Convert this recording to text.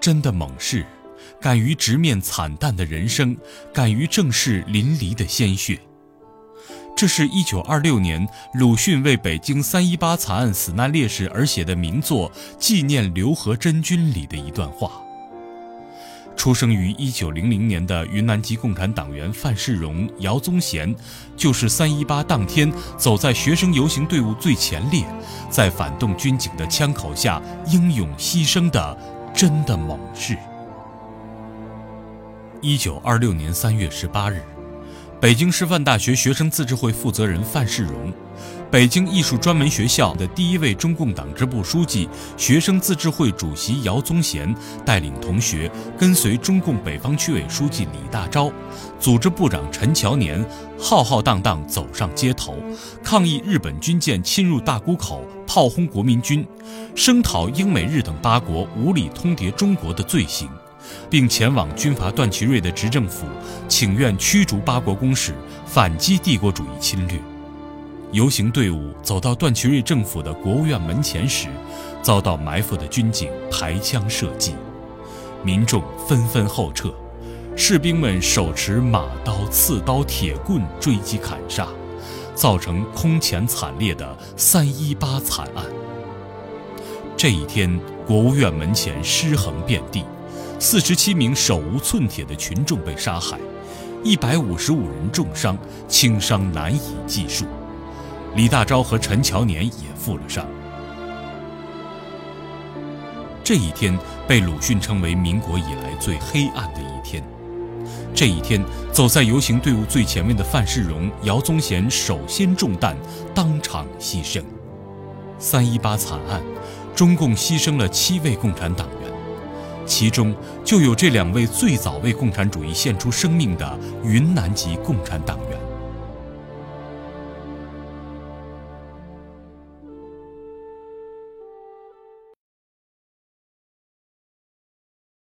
真的猛士，敢于直面惨淡的人生，敢于正视淋漓的鲜血。这是一九二六年鲁迅为北京三一八惨案死难烈士而写的名作《纪念刘和珍君》里的一段话。出生于一九零零年的云南籍共产党员范世荣、姚宗贤，就是三一八当天走在学生游行队伍最前列，在反动军警的枪口下英勇牺牲的真的猛士。一九二六年三月十八日。北京师范大学学生自治会负责人范世荣，北京艺术专门学校的第一位中共党支部书记、学生自治会主席姚宗贤带领同学，跟随中共北方区委书记李大钊、组织部长陈乔年，浩浩荡荡走上街头，抗议日本军舰侵入大沽口、炮轰国民军，声讨英美日等八国无理通牒中国的罪行。并前往军阀段祺瑞的执政府，请愿驱逐八国公使，反击帝国主义侵略。游行队伍走到段祺瑞政府的国务院门前时，遭到埋伏的军警抬枪射击，民众纷纷后撤，士兵们手持马刀、刺刀、铁棍追击砍杀，造成空前惨烈的三一八惨案。这一天，国务院门前尸横遍地。四十七名手无寸铁的群众被杀害，一百五十五人重伤，轻伤难以计数。李大钊和陈乔年也负了伤。这一天被鲁迅称为民国以来最黑暗的一天。这一天，走在游行队伍最前面的范世荣、姚宗贤首先中弹，当场牺牲。三一八惨案，中共牺牲了七位共产党员。其中就有这两位最早为共产主义献出生命的云南籍共产党员。